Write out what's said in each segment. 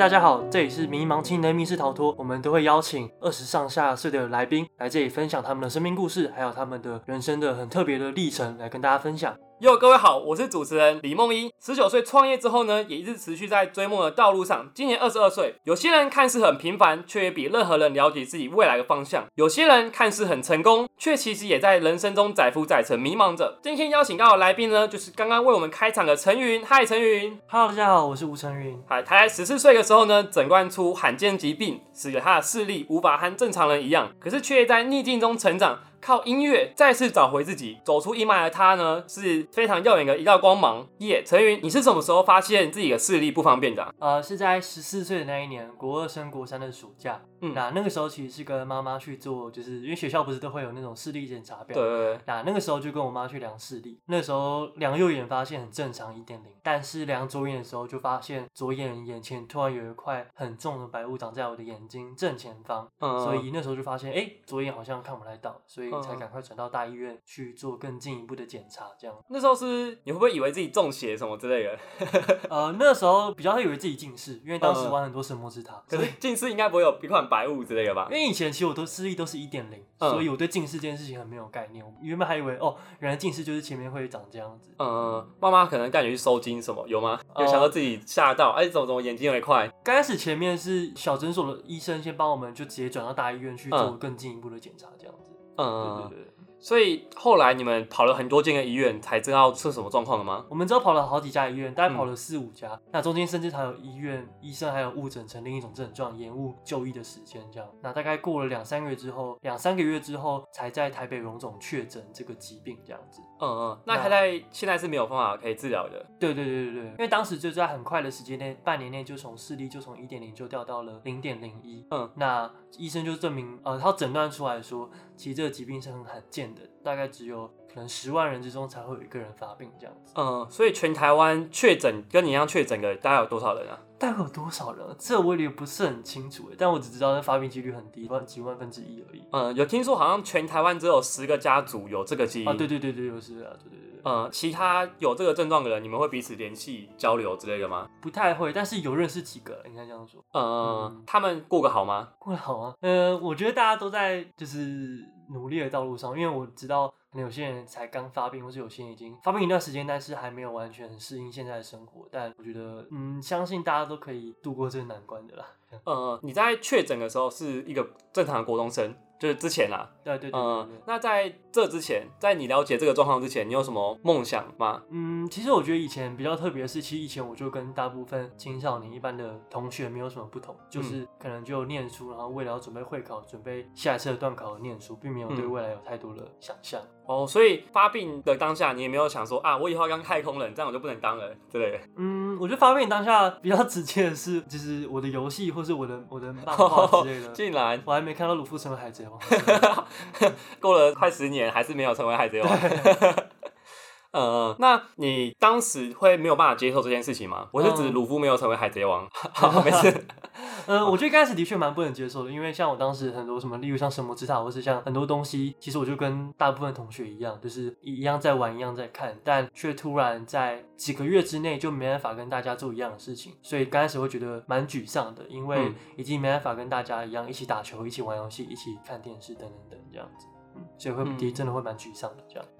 大家好，这里是迷茫青年密室逃脱，我们都会邀请二十上下岁的来宾来这里分享他们的生命故事，还有他们的人生的很特别的历程，来跟大家分享。哟，各位好，我是主持人李梦一。十九岁创业之后呢，也一直持续在追梦的道路上。今年二十二岁，有些人看似很平凡，却也比任何人了解自己未来的方向；有些人看似很成功，却其实也在人生中载浮载沉，迷茫着。今天邀请到的来宾呢，就是刚刚为我们开场的陈云。嗨，陈云。Hello，大家好，我是吴陈云。嗨，他在十四岁的时候呢，诊断出罕见疾病，使得他的视力无法和正常人一样，可是却在逆境中成长。靠音乐再次找回自己，走出阴霾的他呢，是非常耀眼的一道光芒。耶，陈云，你是什么时候发现自己的视力不方便的？呃，是在十四岁的那一年，国二升国三的暑假。嗯，那那个时候其实是跟妈妈去做，就是因为学校不是都会有那种视力检查表。对。那那个时候就跟我妈去量视力，那时候量右眼发现很正常，一点零。但是量左眼的时候就发现左眼眼前突然有一块很重的白雾长在我的眼睛正前方。嗯。所以那时候就发现，哎，左眼好像看不太到，所以才赶快转到大医院去做更进一步的检查。这样。那时候是你会不会以为自己中邪什么之类的？呃，那时候比较会以为自己近视，因为当时玩很多神魔之塔。可是近视应该不会有一块白雾之类的吧？因为以前其实我都视力都是一点零，所以我对近视这件事情很没有概念。我原本还以为哦，原来近视就是前面会长这样子。嗯，妈妈可能带你去收金什么，有吗？有想到自己吓到？哎，怎么怎么眼睛有点快？刚开始前面是小诊所的医生先帮我们，就直接转到大医院去做更进一步的检查，这样子。嗯，对对对。所以后来你们跑了很多间的医院，才知道是什么状况了吗？我们只有跑了好几家医院，大概跑了四五家。那中间甚至还有医院医生还有误诊成另一种症状，延误就医的时间这样。那大概过了两三个月之后，两三个月之后才在台北荣总确诊这个疾病这样子。嗯嗯，那他在现在是没有方法可以治疗的。对对对对对，因为当时就在很快的时间内，半年内就从视力就从一点零就掉到了零点零一。嗯，那医生就证明，呃，他诊断出来说，其实这个疾病是很罕见的，大概只有可能十万人之中才会有一个人发病这样子。嗯，所以全台湾确诊跟你一样确诊的大概有多少人啊？大概有多少人？这我也不是很清楚但我只知道那发病几率很低，万几万分之一而已。嗯，有听说好像全台湾只有十个家族有这个基因啊？对对对对，有十啊，对对对。嗯，其他有这个症状的人，你们会彼此联系交流之类的吗？不太会，但是有认识几个，应该这样说。嗯，他们过得好吗？过得好啊。呃，我觉得大家都在就是努力的道路上，因为我知道。可能有些人才刚发病，或是有些人已经发病一段时间，但是还没有完全适应现在的生活。但我觉得，嗯，相信大家都可以度过这个难关的啦。呃，你在确诊的时候是一个正常的国中生。就是之前啦，对对对，嗯，那在这之前，在你了解这个状况之前，你有什么梦想吗？嗯，其实我觉得以前比较特别的是，其实以前我就跟大部分青少年一般的同学没有什么不同，就是可能就念书，然后为了要准备会考、准备下一次的段考而念书，并没有对未来有太多的想象。哦，所以发病的当下，你也没有想说啊，我以后要当太空人，这样我就不能当了之类的。嗯，我觉得发病当下比较直接的是，就是我的游戏或是我的我的漫画之类的。竟然，我还没看到鲁夫成为海贼王。过了快十年，还是没有成为海贼王。呃，那你当时会没有办法接受这件事情吗？我是指鲁夫没有成为海贼王。好，没事。呃，我觉得刚开始的确蛮不能接受的，因为像我当时很多什么，例如像神魔之塔，或是像很多东西，其实我就跟大部分同学一样，就是一样在玩，一样在看，但却突然在几个月之内就没办法跟大家做一样的事情，所以刚开始会觉得蛮沮丧的，因为已经没办法跟大家一样一起打球、一起玩游戏、一起看电视等等等这样子，嗯，所以会真的会蛮沮丧的这样。嗯，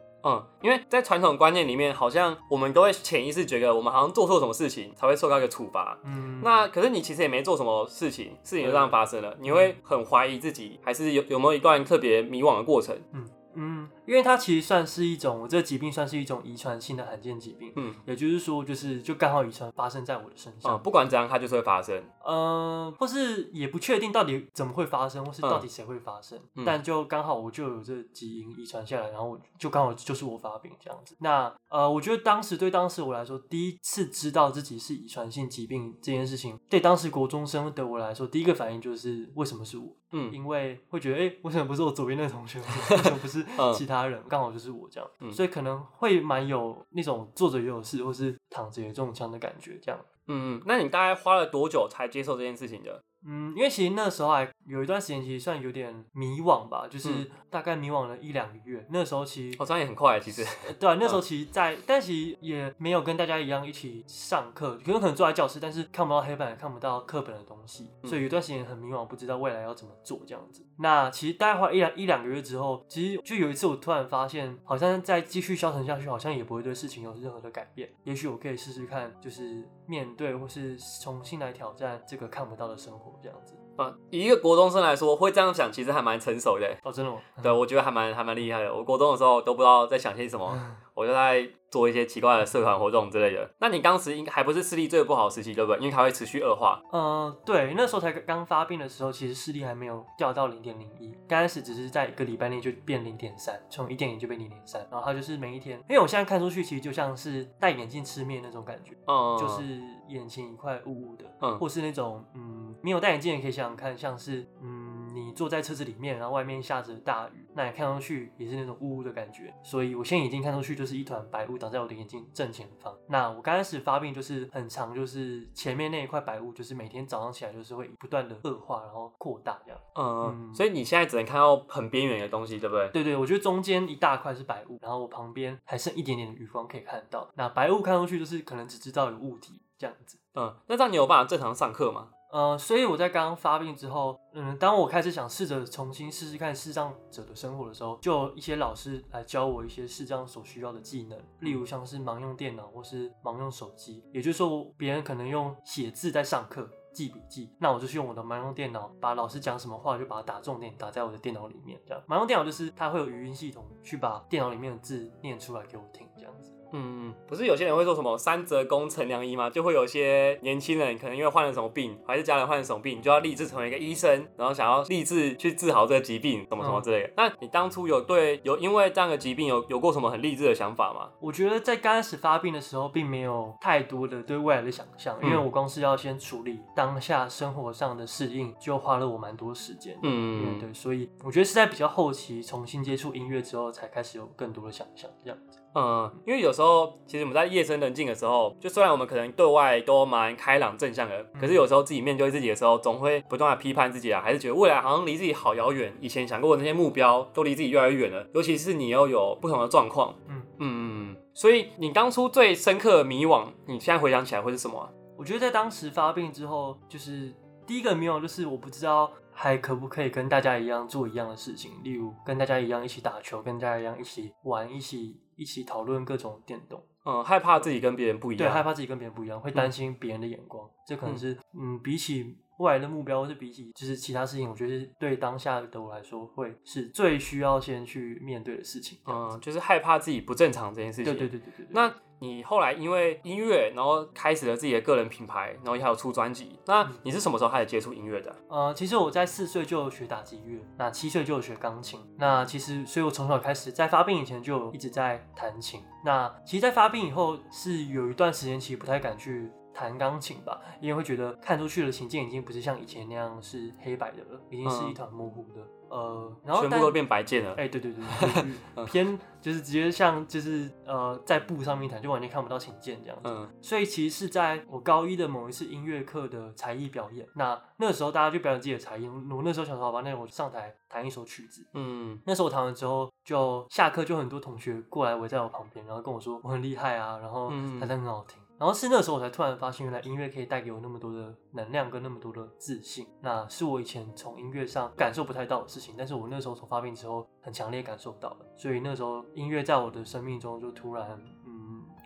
因为在传统观念里面，好像我们都会潜意识觉得我们好像做错什么事情才会受到一个处罚。嗯，那可是你其实也没做什么事情，事情就这样发生了，你会很怀疑自己，还是有有没有一段特别迷惘的过程？嗯嗯。因为它其实算是一种，我这个疾病算是一种遗传性的罕见疾病，嗯，也就是说，就是就刚好遗传发生在我的身上，不管怎样，它就是会发生，呃，或是也不确定到底怎么会发生，或是到底谁会发生，但就刚好我就有这基因遗传下来，然后就刚好就是我发病这样子。那呃，我觉得当时对当时我来说，第一次知道自己是遗传性疾病这件事情，对当时国中生的我来说，第一个反应就是为什么是我？嗯，因为会觉得，哎，为什么不是我左边那个同学？为什么不是 其他？人刚好就是我这样，所以可能会蛮有那种坐着也有事，或是躺着也中枪的感觉，这样。嗯，那你大概花了多久才接受这件事情的？嗯，因为其实那时候还有一段时间，其实算有点迷惘吧，就是嗯大概迷惘了一两个月。那时候其实哦，这样也很快，其实。对啊，那时候其实在，但其实也没有跟大家一样一起上课，可能可能坐在教室，但是看不到黑板，看不到课本的东西，嗯所以有一段时间很迷惘，不知道未来要怎么做这样子。那其实大概花一两一两个月之后，其实就有一次我突然发现，好像再继续消沉下去，好像也不会对事情有任何的改变。也许我可以试试看，就是面对或是重新来挑战这个看不到的生活这样子。啊，以一个国中生来说，会这样想，其实还蛮成熟的。哦，真的吗？对，我觉得还蛮还蛮厉害的。我国中的时候都不知道在想些什么，我就在做一些奇怪的社团活动之类的。那你当时应该还不是视力最不好时期，对不对？因为它会持续恶化。呃，对，那时候才刚发病的时候，其实视力还没有掉到零点零一，刚开始只是在一个礼拜内就变零点三，从一点零就变零点三，然后它就是每一天，因为我现在看出去其实就像是戴眼镜吃面那种感觉，嗯，就是眼前一块雾雾的，嗯或是那种嗯没有戴眼镜也可以想想看，像是嗯你坐在车子里面，然后外面下着大雨，那你看上去也是那种雾雾的感觉，所以我现在眼睛看出去就是一团白雾挡在我的眼睛正前方。那我刚开始发病就是很长，就是前面那一块白雾，就是每天早上起来就是会不断的恶化，然后扩大这样。嗯，嗯所以你现在只能看到很边缘的东西，对不对？对对，我觉得中间一大块是白雾，然后我旁边还剩一点点的余光可以看得到。那白雾看上去就是可能只知道有物体这样子。嗯，那这样你有办法正常上课吗？呃，所以我在刚刚发病之后，嗯，当我开始想试着重新试试看视障者的生活的时候，就有一些老师来教我一些视障所需要的技能，例如像是盲用电脑或是盲用手机。也就是说，别人可能用写字在上课。记笔记，那我就是用我的盲用电脑，把老师讲什么话就把它打重点，打在我的电脑里面。这样，盲用电脑就是它会有语音系统去把电脑里面的字念出来给我听，这样子。嗯，不是有些人会说什么三折肱成良医吗？就会有些年轻人可能因为患了什么病，还是家人患了什么病，你就要立志成为一个医生，然后想要立志去治好这个疾病，什么什么之类的。那你当初有对有因为这样的疾病有有过什么很励志的想法吗？我觉得在刚开始发病的时候，并没有太多的对未来的想象，因为嗯我光是要先处理当下生活上的适应，就花了我蛮多时间。嗯，嗯，对，所以我觉得是在比较后期重新接触音乐之后，才开始有更多的想象这样子。嗯，因为有时候其实我们在夜深人静的时候，就虽然我们可能对外都蛮开朗正向的，可是有时候自己面对自己的时候，总会不断的批判自己啊，还是觉得未来好像离自己好遥远，以前想过的那些目标都离自己越来越远了。尤其是你又有不同的状况，嗯嗯。嗯，所以你当初最深刻的迷惘，你现在回想起来会是什么啊、我觉得在当时发病之后，就是第一个迷惘就是我不知道还可不可以跟大家一样做一样的事情，例如跟大家一样一起打球，跟大家一样一起玩，一起一起讨论各种电动。嗯，害怕自己跟别人不一样。对，害怕自己跟别人不一样，会担心别人的眼光，这可能是嗯比起未来的目标，或是比起就是其他事情，我觉得对当下的我来说，会是最需要先去面对的事情。嗯，嗯，就是害怕自己不正常这件事情。对对对对。那你后来因为音乐，然后开始了自己的个人品牌，然后也还有出专辑。那你是什么时候开始接触音乐的？呃，其实我在四岁就有学打击乐，那七岁就有学钢琴。那其实，所以我从小开始在发病以前就一直在弹琴。那其实，在发病以后是有一段时间其实不太敢去弹钢琴吧，因为会觉得看出去的琴键已经不是像以前那样是黑白的了，已经是一团模糊的。呃，然后全部都变白键了。哎、对对对，就是偏就是直接像就是呃在布上面弹，就完全看不到琴键这样子。嗯所以其实是在我高一的某一次音乐课的才艺表演，那那个时候大家就表演自己的才艺，我那时候想说好吧，那我上台弹一首曲子。嗯那时候我弹完之后，就下课就很多同学过来围在我旁边，然后跟我说我很厉害啊，然后嗯弹的很好听。然后是那时候我才突然发现，原来音乐可以带给我那么多的能量跟那么多的自信。那是我以前从音乐上感受不太到的事情，但是我那时候从发病之后很强烈感受到了。所以那时候音乐在我的生命中就突然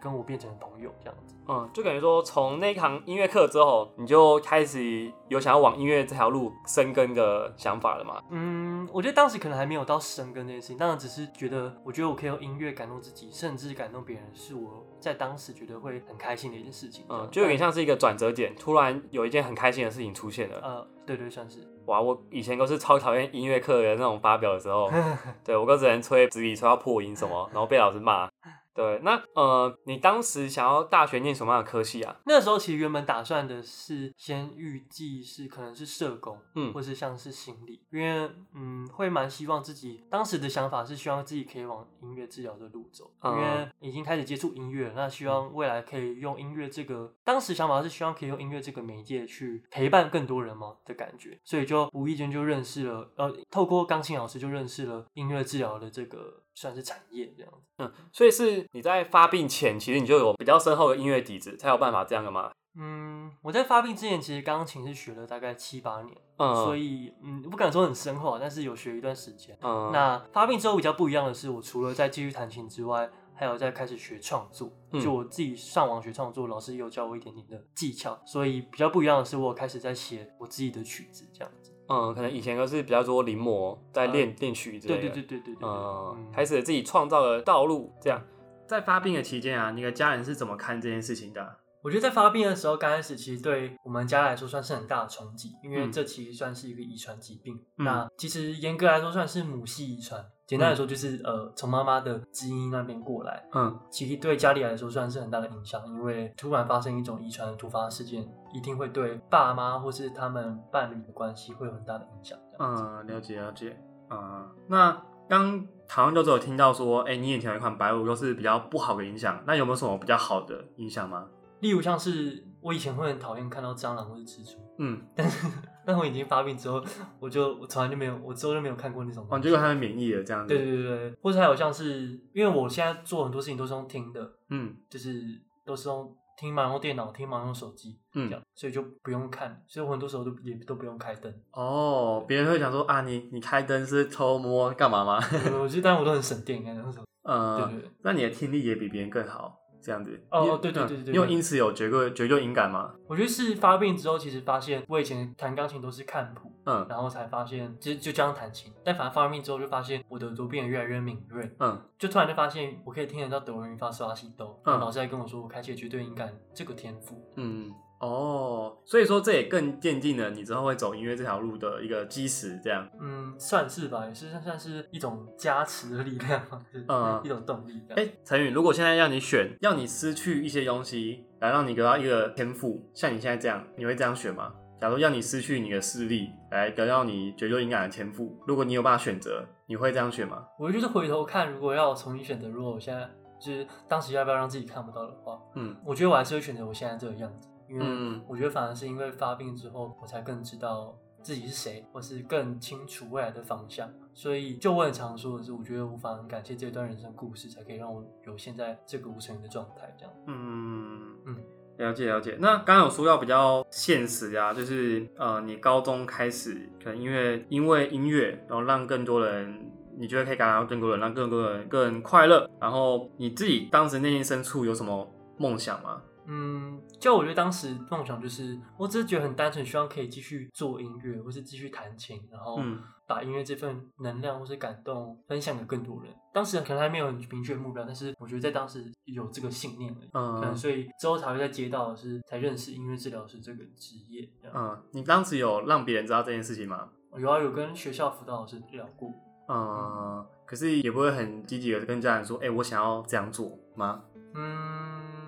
跟我变成朋友这样子。嗯，就感觉说从那一堂音乐课之后，你就开始有想要往音乐这条路深耕的想法了嘛？嗯，我觉得当时可能还没有到深耕这件事情，当然只是觉得，我觉得我可以用音乐感动自己，甚至感动别人，是我在当时觉得会很开心的一件事情。嗯，就有点像是一个转折点，突然有一件很开心的事情出现了。呃，对对，算是。哇，我以前都是超讨厌音乐课的那种发表的时候，对我都只能吹纸笔吹到破音什么，然后被老师骂。对，那呃，你当时想要大学念什么样的科系啊？那时候其实原本打算的是先预计是可能是社工，嗯，或是像是心理，因为嗯会蛮希望自己当时的想法是希望自己可以往音乐治疗的路走，因为已经开始接触音乐，那希望未来可以用音乐这个，当时想法是希望可以用音乐这个媒介去陪伴更多人嘛的感觉，所以就无意间就认识了，呃，透过钢琴老师就认识了音乐治疗的这个。算是产业这样子，嗯，所以是你在发病前，其实你就有比较深厚的音乐底子，才有办法这样的吗？嗯，我在发病之前，其实钢琴是学了大概七八年，嗯，所以嗯，不敢说很深厚，但是有学一段时间。嗯，那发病之后比较不一样的是，我除了在继续弹琴之外，还有在开始学创作，就我自己上网学创作，老师也有教我一点点的技巧，所以比较不一样的是，我开始在写我自己的曲子这样子。嗯，可能以前都是比较多临摹，在练练曲之类的。对对对对对对。嗯，开始自己创造的道路，这样。在发病的期间啊，你的家人是怎么看这件事情的？我觉得在发病的时候，刚开始其实对我们家来说算是很大的冲击，因为这其实算是一个遗传疾病。那其实严格来说算是母系遗传。简单来说，就是呃，从妈妈的基因那边过来，嗯，其实对家里来说算是很大的影响，因为突然发生一种遗传的突发事件，一定会对爸妈或是他们伴侣的关系会有很大的影响。嗯，了解了解。嗯，那刚讨论就只有听到说，哎，你眼前有一款白物，都是比较不好的影响，那有没有什么比较好的影响吗？例如像是我以前会很讨厌看到蟑螂或者蜘蛛。嗯，但是 但我已经发病之后，我就我从来就没有，我之后就没有看过那种。哦，结果他免疫了这样子。对对对对，或者还有像是，因为我现在做很多事情都是用听的，嗯，就是都是用听嘛，用电脑听嘛，用手机，嗯，这样，所以就不用看，所以我很多时候都也都不用开灯。哦，别人会想说啊，你你开灯是偷摸干嘛吗？我觉得，但我都很省电，那种。嗯，对对。那你的听力也比别人更好。这样子。哦，对对对对对，因为因此有绝对绝对音感吗？我觉得是发病之后，其实发现我以前弹钢琴都是看谱，嗯，然后才发现就就这样弹琴，但反而发病之后就发现我的耳朵变得越来越敏锐，嗯，就突然就发现我可以听得到德文语发嗦拉西哆，嗯，老师还跟我说我开启了绝对音感这个天赋，嗯。哦，所以说这也更奠定了你之后会走音乐这条路的一个基石，这样。嗯，算是吧，也是算是一种加持的力量，嗯，一种动力。哎，陈宇，如果现在让你选，要你失去一些东西来让你得到一个天赋，像你现在这样，你会这样选吗？假如让你失去你的视力来得到你绝对音感的天赋，如果你有办法选择，你会这样选吗？我就是回头看，如果要重新选择，如果我现在就是当时要不要让自己看不到的话，嗯，我觉得我还是会选择我现在这个样子。因为我觉得反而是因为发病之后，我才更知道自己是谁，或是更清楚未来的方向。所以，就我很常说的是，我觉得无法很感谢这段人生故事，才可以让我有现在这个无成人的状态。这样，嗯嗯，了解了解。那刚刚有说到比较现实啊，就是呃，你高中开始可能因为因为音乐，然后让更多人，你觉得可以感染到更多人，让更多人更快乐。然后你自己当时内心深处有什么梦想吗？嗯，就我觉得当时梦想就是，我只是觉得很单纯，希望可以继续做音乐，或是继续弹琴，然后把音乐这份能量或是感动分享给更多人。当时可能还没有很明确目标，但是我觉得在当时有这个信念了，嗯，可能所以之后才会在接到是才认识音乐治疗师这个职业。嗯，你当时有让别人知道这件事情吗？有啊，有跟学校辅导老师聊过。嗯，可是也不会很积极的跟家人说，哎，我想要这样做吗？嗯。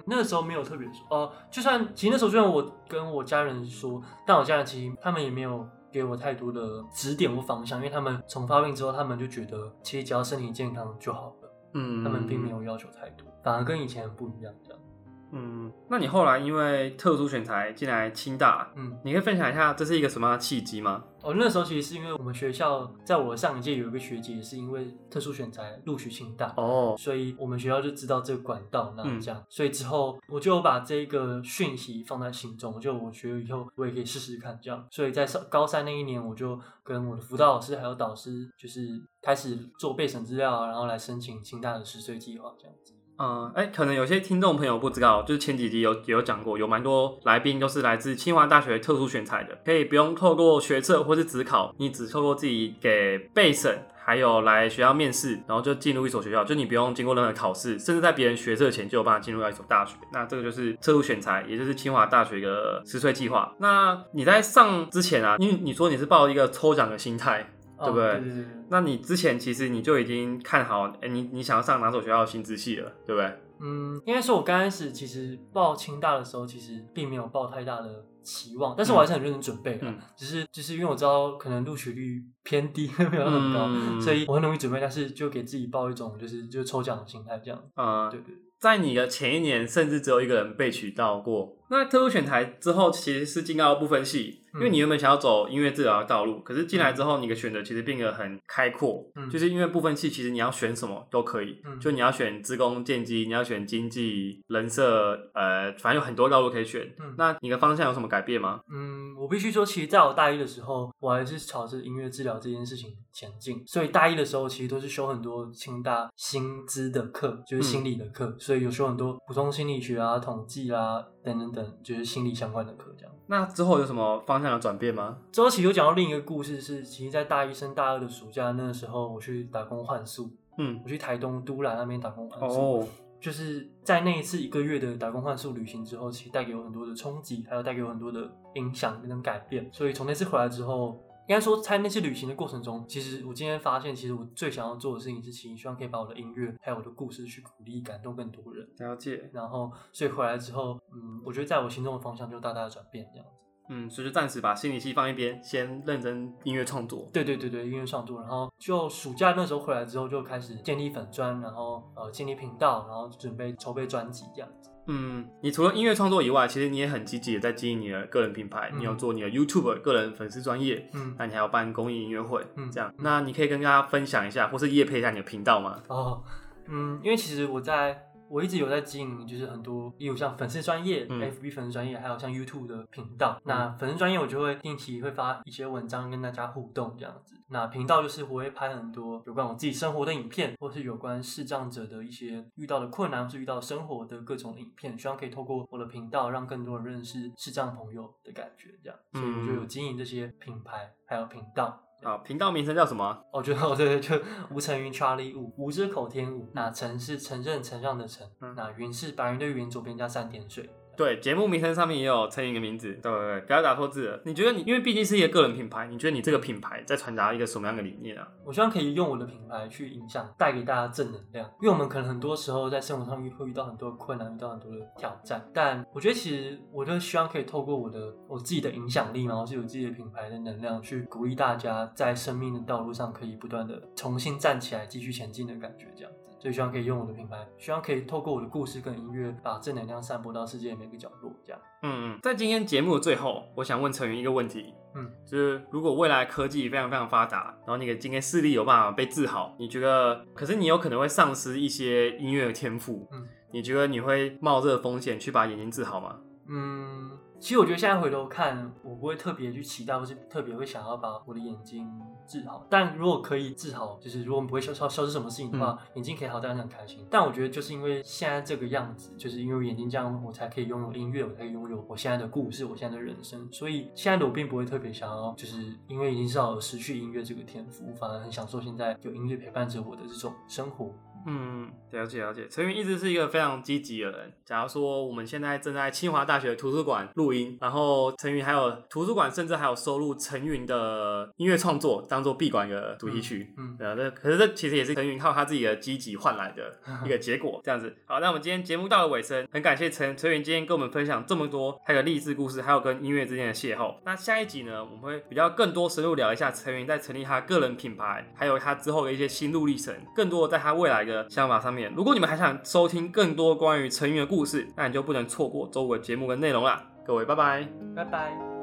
那个时候没有特别说，呃，就算其实那时候虽然我跟我家人说，但我家人其实他们也没有给我太多的指点或方向，因为他们从发病之后，他们就觉得其实只要身体健康就好了，嗯，他们并没有要求太多，反而跟以前不一样这样。嗯，那你后来因为特殊选材进来清大，嗯，你可以分享一下这是一个什么样的契机吗？哦，那时候其实是因为我们学校在我上一届有一个学姐是因为特殊选材录取清大，哦，所以我们学校就知道这个管道，那这样，所以之后我就把这个讯息放在心中，就我觉得以后我也可以试试看这样，所以在上高三那一年，我就跟我的辅导老师还有导师，就是开始做备审资料，然后来申请清大的十岁计划这样子。嗯，哎，可能有些听众朋友不知道，就是前几集有也有讲过，有蛮多来宾都是来自清华大学特殊选材的，可以不用透过学测或是职考，你只透过自己给备审，还有来学校面试，然后就进入一所学校，就你不用经过任何考试，甚至在别人学测前就有办法进入到一所大学。那这个就是特殊选材，也就是清华大学一个十岁计划。那你在上之前啊，因为你说你是抱一个抽奖的心态。对不对？对对对。那你之前其实你就已经看好，哎，你你想要上哪所学校的新知系了，对不对？嗯，应该说，我刚开始其实报清大的时候，其实并没有抱太大的期望，但是我还是很认真准备的。只是，只是因为我知道可能录取率偏低，没有那么高，所以我很容易准备，但是就给自己报一种就是就抽奖的心态这样。啊，对对。在你的前一年，甚至只有一个人被取到过。那特殊选材之后，其实是进到部分系，因为你原本想要走音乐治疗的道路，可是进来之后，你的选择其实变得很开阔，就是因为部分系其实你要选什么都可以，就你要选职工、建机，你要选经济、人设，呃，反正有很多道路可以选。那你的方向有什么改变吗？嗯，我必须说，其实在我大一的时候，我还是朝着音乐治疗这件事情前进，所以大一的时候其实都是修很多清大薪资的课，就是心理的课，所以有修很多普通心理学啊、统计啊。等等等，就是心理相关的课，这样。那之后有什么方向的转变吗？之后其实有讲到另一个故事，是其实，在大一升大二的暑假那个时候，我去打工换宿。嗯，我去台东都兰那边打工换宿。哦。就是在那一次一个月的打工换宿旅行之后，其实带给我很多的冲击，还有带给我很多的影响跟改变。所以从那次回来之后。应该说，在那次旅行的过程中，其实我今天发现，其实我最想要做的事情是，其实希望可以把我的音乐还有我的故事去鼓励、感动更多人。了解。然后，所以回来之后，嗯，我觉得在我心中的方向就大大的转变，这样子。嗯，所以就暂时把心理系放一边，先认真音乐创作。对对对对，音乐创作。然后就暑假那时候回来之后，就开始建立粉砖，然后呃建立频道，然后准备筹备专辑这样子。嗯，你除了音乐创作以外，其实你也很积极的在经营你的个人品牌。你有做你的 YouTube 个人粉丝专业，嗯，那你还要办公益音乐会，嗯，这样。那你可以跟大家分享一下，或是夜配一下你的频道吗？哦，嗯，因为其实我在。我一直有在经营，就是很多，例如像粉丝专业、FB 粉丝专业，还有像 YouTube 的频道。那粉丝专业我就会定期会发一些文章跟大家互动这样子。那频道就是我会拍很多有关我自己生活的影片，或是有关视障者的一些遇到的困难，或是遇到生活的各种影片，希望可以透过我的频道让更多人认识视障朋友的感觉这样。所以我就有经营这些品牌还有频道。啊，频道名称叫什么？我觉得我，对对，就 吴承云 Charlie 五，吴之口天吴，那承是承认承上的承，那云是白云的云，左边加三点水。对，节目名称上面也有陈云的名字，对对对，不要打错字了。你觉得你，因为毕竟是一个个人品牌，你觉得你这个品牌在传达一个什么样的理念啊？我希望可以用我的品牌去影响，带给大家正能量。因为我们可能很多时候在生活上遇会遇到很多困难，遇到很多的挑战，但我觉得其实我就希望可以透过我的我自己的影响力，然后是有自己的品牌的能量，去鼓励大家在生命的道路上可以不断的重新站起来，继续前进的感觉，这样。所以希望可以用我的品牌，希望可以透过我的故事跟音乐，把正能量散播到世界每个角落。这样，嗯嗯，在今天节目的最后，我想问陈云一个问题，嗯，就是如果未来科技非常非常发达，然后你的今天视力有办法被治好，你觉得，可是你有可能会丧失一些音乐的天赋，嗯，你觉得你会冒这个风险去把眼睛治好吗？嗯。其实我觉得现在回头看，我不会特别去期待，或是特别会想要把我的眼睛治好。但如果可以治好，就是如果我们不会消消消失什么事情的话，眼睛可以好，当然很开心。但我觉得就是因为现在这个样子，就是因为眼睛这样，我才可以拥有音乐，我才可以拥有我现在的故事，我现在的人生。所以现在的我并不会特别想要，就是因为已经知道失去音乐这个天赋，反而很享受现在有音乐陪伴着我的这种生活。嗯，了解了解。陈云一直是一个非常积极的人。假如说我们现在正在清华大学图书馆录音，然后陈云还有图书馆，甚至还有收录陈云的音乐创作，当做闭馆的主题曲。嗯，对啊，这可是这其实也是陈云靠他自己的积极换来的一个结果。这样子，好，那我们今天节目到了尾声，很感谢陈陈云今天跟我们分享这么多他的励志故事，还有跟音乐之间的邂逅。那下一集呢，我们会比较更多深入聊一下陈云在成立他个人品牌，还有他之后的一些心路历程，更多在他未来的。想法上面，如果你们还想收听更多关于成员的故事，那你就不能错过周五的节目跟内容啦。各位，拜拜，拜拜。